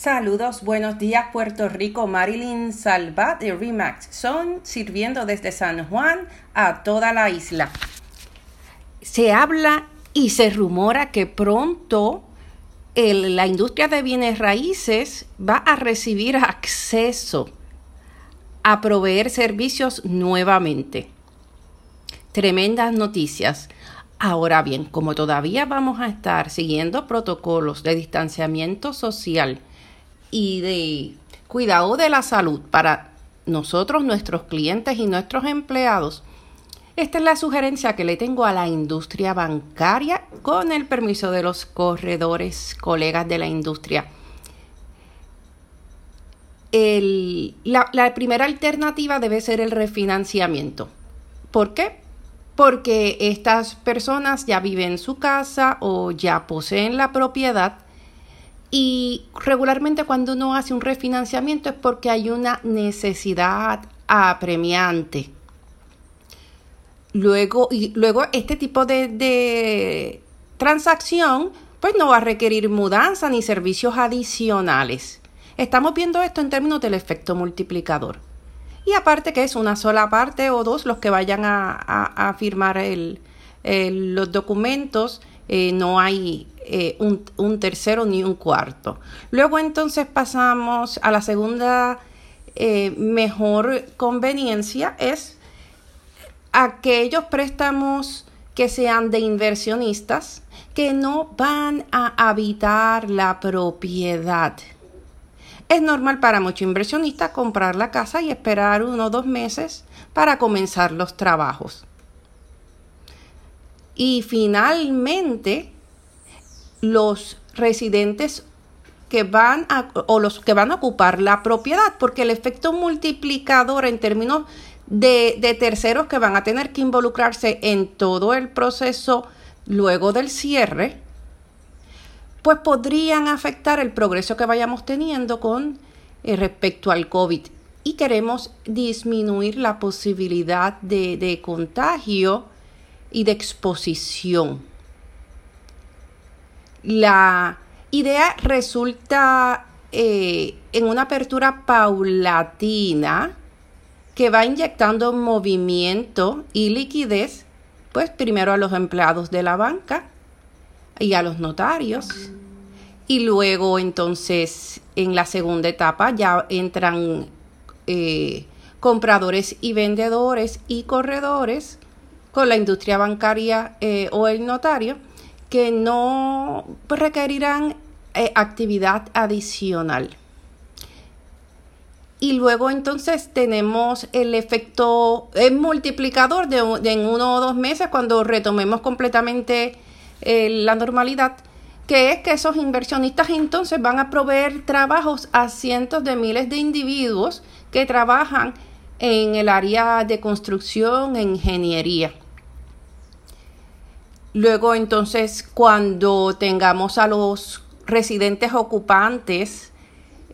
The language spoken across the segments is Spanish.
Saludos, buenos días Puerto Rico, Marilyn Salvat de Remax son sirviendo desde San Juan a toda la isla. Se habla y se rumora que pronto la industria de bienes raíces va a recibir acceso a proveer servicios nuevamente. Tremendas noticias. Ahora bien, como todavía vamos a estar siguiendo protocolos de distanciamiento social, y de cuidado de la salud para nosotros, nuestros clientes y nuestros empleados, esta es la sugerencia que le tengo a la industria bancaria con el permiso de los corredores, colegas de la industria. la, la primera alternativa debe ser el refinanciamiento. ¿Por qué? Porque estas personas ya viven en su casa o ya poseen la propiedad y regularmente cuando uno hace un refinanciamiento es porque hay una necesidad apremiante. Luego, y luego este tipo de, transacción pues no va a requerir mudanza ni servicios adicionales. Estamos viendo esto en términos del efecto multiplicador. Y aparte que es una sola parte o dos los que vayan a, firmar los documentos, eh, no hay eh, un, tercero ni un cuarto. Luego entonces pasamos a la segunda eh, mejor conveniencia, es aquellos préstamos que sean de inversionistas que no van a habitar la propiedad. Es normal para muchos inversionistas comprar la casa y esperar uno o dos meses para comenzar los trabajos. Y finalmente, los residentes que van a, o los que van a ocupar la propiedad, porque el efecto multiplicador en términos de, de, terceros que van a tener que involucrarse en todo el proceso luego del cierre, pues podrían afectar el progreso que vayamos teniendo con eh, respecto al COVID. Y queremos disminuir la posibilidad de, de contagio y de exposición. La idea resulta eh, en una apertura paulatina que va inyectando movimiento y liquidez, pues primero a los empleados de la banca y a los notarios. Y luego entonces en la segunda etapa ya entran eh, compradores y vendedores y corredores con la industria bancaria eh, o el notario que no requerirán eh, actividad adicional. Y luego entonces tenemos el efecto multiplicador de, en uno o dos meses cuando retomemos completamente eh, la normalidad, que es que esos inversionistas entonces van a proveer trabajos a cientos de miles de individuos que trabajan en el área de construcción e ingeniería. Luego entonces cuando tengamos a los residentes ocupantes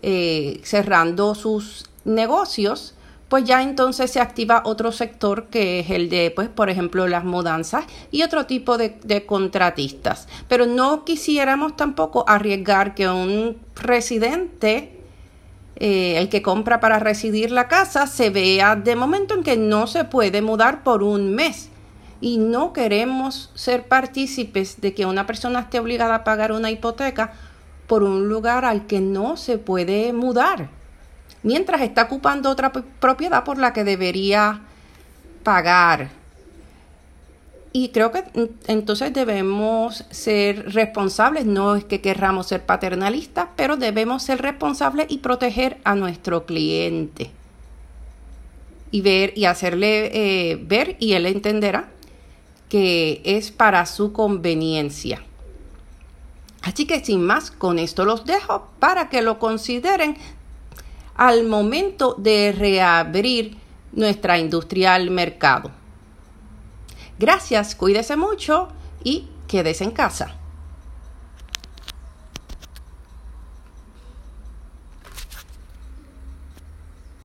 eh, cerrando sus negocios, pues ya entonces se activa otro sector que es el de, pues, por ejemplo, las mudanzas y otro tipo de, contratistas. Pero no quisiéramos tampoco arriesgar que un residente, eh, el que compra para residir la casa, se vea de momento en que no se puede mudar por un mes y no queremos ser partícipes de que una persona esté obligada a pagar una hipoteca por un lugar al que no se puede mudar, mientras está ocupando otra propiedad por la que debería pagar. Y creo que entonces debemos ser responsables, no es que querramos ser paternalistas, pero debemos ser responsables y proteger a nuestro cliente. Y ver y hacerle eh, ver y él entenderá que es para su conveniencia. Así que sin más, con esto los dejo para que lo consideren al momento de reabrir nuestra industria al mercado. Gracias, cuídese mucho y quédese en casa.